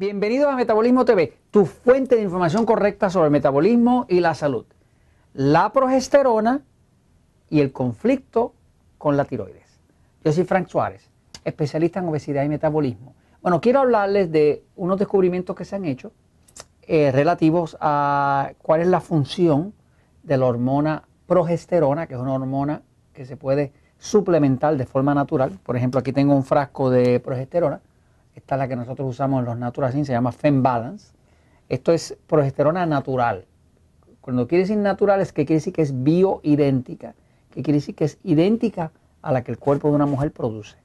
Bienvenidos a Metabolismo TV, tu fuente de información correcta sobre el metabolismo y la salud. La progesterona y el conflicto con la tiroides. Yo soy Frank Suárez, especialista en obesidad y metabolismo. Bueno, quiero hablarles de unos descubrimientos que se han hecho eh, relativos a cuál es la función de la hormona progesterona, que es una hormona que se puede suplementar de forma natural. Por ejemplo, aquí tengo un frasco de progesterona esta es la que nosotros usamos en los Natural se llama Fem Balance. Esto es progesterona natural. Cuando quiere decir natural es que quiere decir que es bioidéntica, que quiere decir que es idéntica a la que el cuerpo de una mujer produce.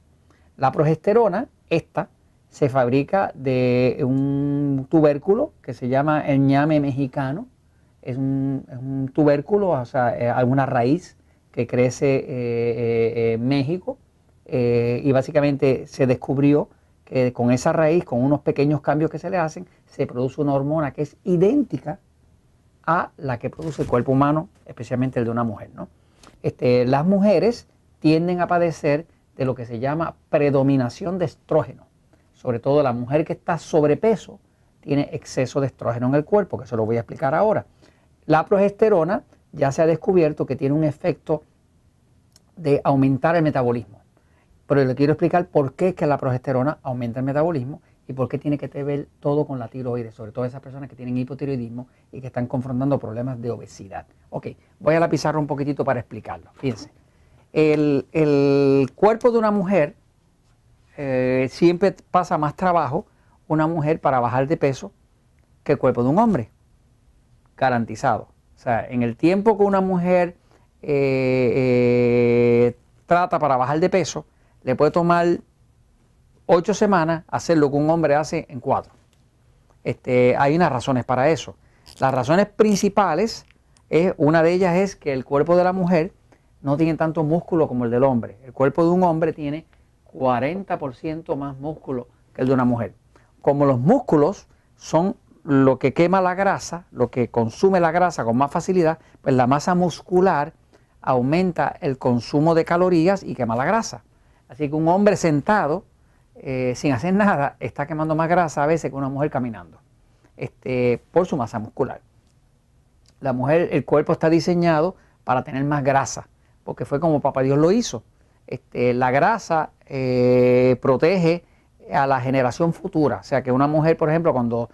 La progesterona, esta, se fabrica de un tubérculo que se llama el ñame mexicano. Es un, tubérculo, o sea, eh, alguna raíz que crece eh, eh, en México y básicamente se descubrió que con esa raíz, con unos pequeños cambios que se le hacen, se produce una hormona que es idéntica a la que produce el cuerpo humano, especialmente el de una mujer. ¿no? Este, las mujeres tienden a padecer de lo que se llama predominación de estrógeno. Sobre todo la mujer que está sobrepeso tiene exceso de estrógeno en el cuerpo, que se lo voy a explicar ahora. La progesterona ya se ha descubierto que tiene un efecto de aumentar el metabolismo. Pero le quiero explicar por qué es que la progesterona aumenta el metabolismo y por qué tiene que ver todo con la tiroides, sobre todo esas personas que tienen hipotiroidismo y que están confrontando problemas de obesidad. Ok, voy a la pizarra un poquitito para explicarlo. Fíjense, el, cuerpo de una mujer eh, siempre pasa más trabajo una mujer para bajar de peso que el cuerpo de un hombre, garantizado. O sea, en el tiempo que una mujer eh, eh, trata para bajar de peso, le puede tomar ocho semanas hacer lo que un hombre hace en cuatro. Este, hay unas razones para eso. Las razones principales, es, una de ellas es que el cuerpo de la mujer no tiene tanto músculo como el del hombre. El cuerpo de un hombre tiene 40% más músculo que el de una mujer. Como los músculos son lo que quema la grasa, lo que consume la grasa con más facilidad, pues la masa muscular aumenta el consumo de calorías y quema la grasa. Así que un hombre sentado, eh, sin hacer nada, está quemando más grasa a veces que una mujer caminando, este, por su masa muscular. La mujer, el cuerpo está diseñado para tener más grasa, porque fue como papá Dios lo hizo. Este, la grasa eh, protege a la generación futura. O sea que una mujer, por ejemplo, cuando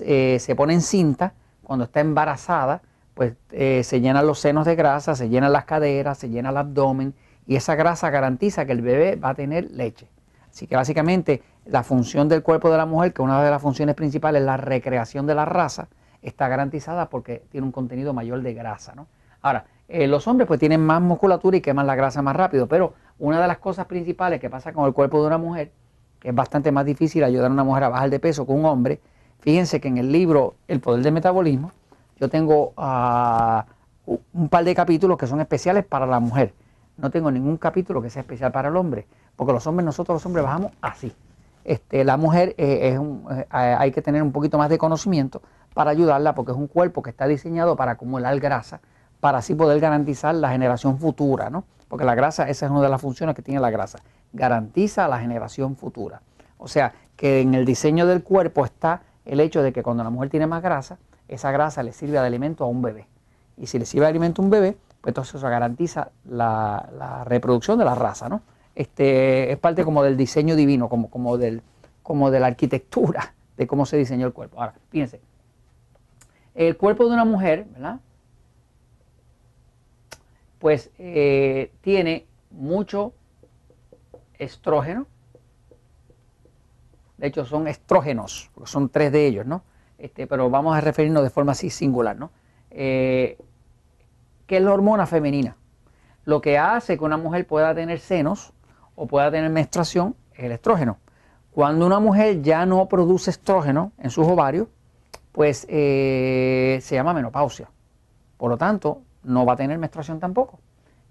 eh, se pone en cinta, cuando está embarazada, pues se llenan los senos de grasa, se llenan las caderas, se llena el abdomen y esa grasa garantiza que el bebé va a tener leche. Así que básicamente la función del cuerpo de la mujer, que una de las funciones principales es la recreación de la raza, está garantizada porque tiene un contenido mayor de grasa. ¿no? Ahora, eh, los hombres pues tienen más musculatura y queman la grasa más rápido, pero una de las cosas principales que pasa con el cuerpo de una mujer, que es bastante más difícil ayudar a una mujer a bajar de peso que un hombre, fíjense que en el libro El Poder del Metabolismo, yo tengo ah, un par de capítulos que son especiales para la mujer no tengo ningún capítulo que sea especial para el hombre, porque los hombres, nosotros los hombres bajamos así. Este, la mujer eh, es eh, hay que tener un poquito más de conocimiento para ayudarla, porque es un cuerpo que está diseñado para acumular grasa, para así poder garantizar la generación futura, ¿no? Porque la grasa, esa es una de las funciones que tiene la grasa, garantiza la generación futura. O sea, que en el diseño del cuerpo está el hecho de que cuando la mujer tiene más grasa, esa grasa le sirve de alimento a un bebé. Y si le sirve de alimento a un bebé, entonces eso garantiza la, reproducción de la raza, ¿no? Este, es parte como del diseño divino, como, del, como de la arquitectura de cómo se diseñó el cuerpo. Ahora, fíjense, el cuerpo de una mujer, ¿verdad? Pues eh, tiene mucho estrógeno. De hecho, son estrógenos, son tres de ellos, ¿no? Este, pero vamos a referirnos de forma así singular, ¿no? Eh, que es la hormona femenina. Lo que hace que una mujer pueda tener senos o pueda tener menstruación es el estrógeno. Cuando una mujer ya no produce estrógeno en sus ovarios, pues eh, se llama menopausia. Por lo tanto, no va a tener menstruación tampoco.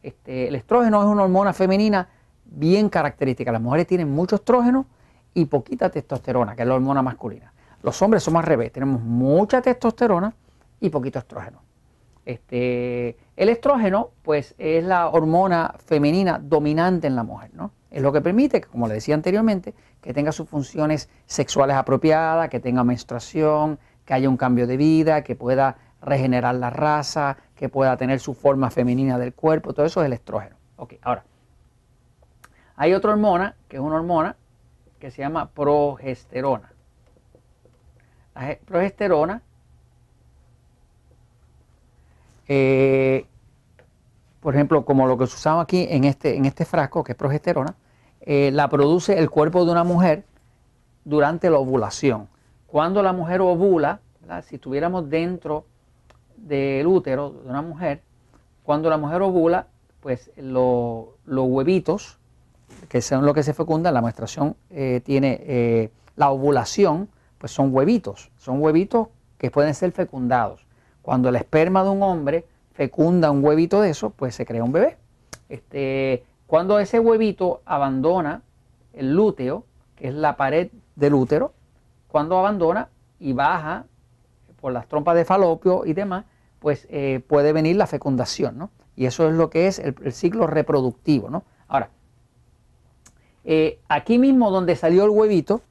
Este, el estrógeno es una hormona femenina bien característica. Las mujeres tienen mucho estrógeno y poquita testosterona, que es la hormona masculina. Los hombres somos al revés, tenemos mucha testosterona y poquito estrógeno. Este, el estrógeno, pues, es la hormona femenina dominante en la mujer, ¿no? es lo que permite, como le decía anteriormente, que tenga sus funciones sexuales apropiadas, que tenga menstruación, que haya un cambio de vida, que pueda regenerar la raza, que pueda tener su forma femenina del cuerpo, todo eso es el estrógeno. Ok, ahora, hay otra hormona, que es una hormona que se llama progesterona. La progesterona eh, por ejemplo, como lo que usamos aquí en este, en este frasco, que es progesterona, eh, la produce el cuerpo de una mujer durante la ovulación. Cuando la mujer ovula, si estuviéramos dentro del útero de una mujer, cuando la mujer ovula, pues los huevitos, que son lo que se fecunda, la menstruación eh, tiene la ovulación, pues son huevitos, son huevitos que pueden ser fecundados. Cuando el esperma de un hombre fecunda un huevito de eso, pues se crea un bebé. Este, cuando ese huevito abandona el lúteo, que es la pared del útero, cuando abandona y baja por las trompas de falopio y demás, pues eh, puede venir la fecundación, ¿no? Y eso es lo que es el, ciclo reproductivo, ¿no? Ahora, eh, aquí mismo donde salió el huevito,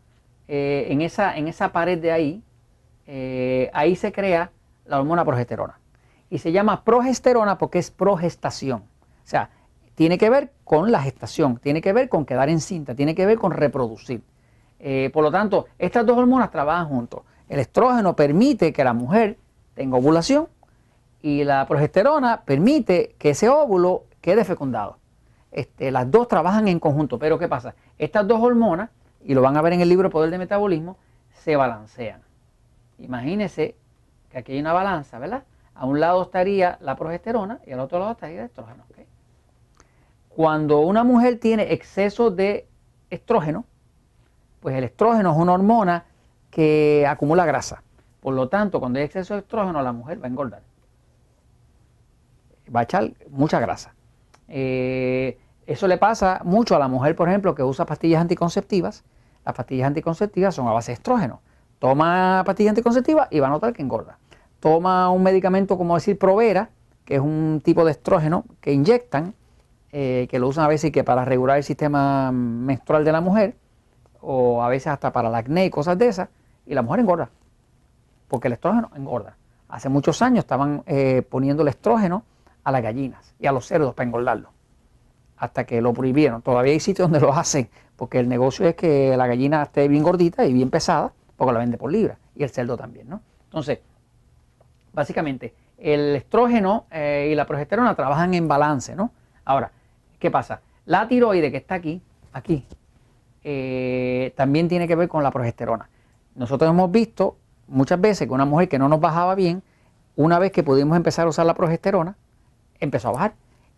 eh, en, esa, en esa pared de ahí, ahí se crea la hormona progesterona y se llama progesterona porque es progestación. O sea, tiene que ver con la gestación, tiene que ver con quedar encinta, tiene que ver con reproducir. Eh, por lo tanto, estas dos hormonas trabajan juntos. El estrógeno permite que la mujer tenga ovulación y la progesterona permite que ese óvulo quede fecundado. Este, las dos trabajan en conjunto, pero ¿qué pasa? Estas dos hormonas, y lo van a ver en el libro Poder de Metabolismo, se balancean. Imagínense aquí hay una balanza, ¿verdad? A un lado estaría la progesterona y al otro lado estaría el estrógeno. Cuando una mujer tiene exceso de estrógeno, pues el estrógeno es una hormona que acumula grasa. Por lo tanto, cuando hay exceso de estrógeno, la mujer va a engordar. Va a echar mucha grasa. Eh, eso le pasa mucho a la mujer, por ejemplo, que usa pastillas anticonceptivas. Las pastillas anticonceptivas son a base de estrógeno. Toma pastillas anticonceptivas y va a notar que engorda toma un medicamento como decir Provera, que es un tipo de estrógeno que inyectan, eh, que lo usan a veces que para regular el sistema menstrual de la mujer, o a veces hasta para el acné y cosas de esas, y la mujer engorda, porque el estrógeno engorda. Hace muchos años estaban eh, poniendo el estrógeno a las gallinas y a los cerdos para engordarlo, hasta que lo prohibieron. Todavía hay sitios donde lo hacen, porque el negocio es que la gallina esté bien gordita y bien pesada, porque la vende por libra, y el cerdo también, ¿no? Entonces, básicamente, el estrógeno eh, y la progesterona trabajan en balance, ¿no? Ahora, ¿qué pasa? La tiroide que está aquí, aquí, eh, también tiene que ver con la progesterona. Nosotros hemos visto muchas veces que una mujer que no nos bajaba bien, una vez que pudimos empezar a usar la progesterona, empezó a bajar.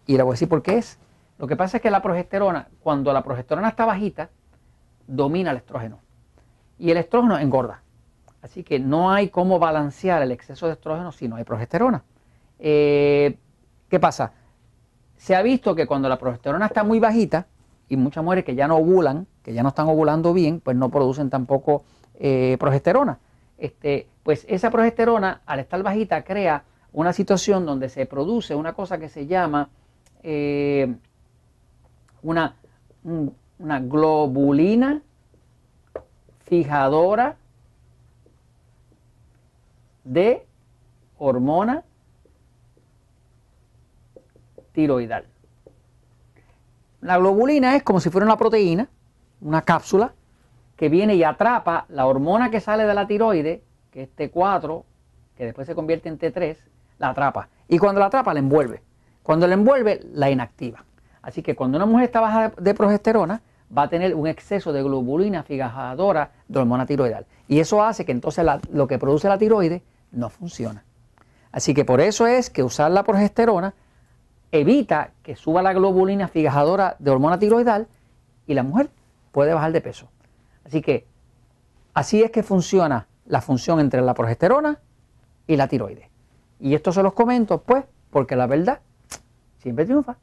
Y le voy a decir por qué es. Lo que pasa es que la progesterona, cuando la progesterona está bajita, domina el estrógeno. Y el estrógeno engorda. Así que no hay cómo balancear el exceso de estrógeno si no hay progesterona. Eh, ¿Qué pasa? Se ha visto que cuando la progesterona está muy bajita, y muchas mujeres que ya no ovulan, que ya no están ovulando bien, pues no producen tampoco eh, progesterona. Este, pues esa progesterona, al estar bajita, crea una situación donde se produce una cosa que se llama eh, una, una globulina fijadora de hormona tiroidal. La globulina es como si fuera una proteína, una cápsula, que viene y atrapa la hormona que sale de la tiroide, que es T4, que después se convierte en T3, la atrapa. Y cuando la atrapa, la envuelve. Cuando la envuelve, la inactiva. Así que cuando una mujer está baja de progesterona, va a tener un exceso de globulina fijadora de hormona tiroidal. Y eso hace que entonces lo que produce la tiroide no funciona. Así que por eso es que usar la progesterona evita que suba la globulina fijadora de hormona tiroidal y la mujer puede bajar de peso. Así que así es que funciona la función entre la progesterona y la tiroide. Y esto se los comento pues porque la verdad siempre triunfa.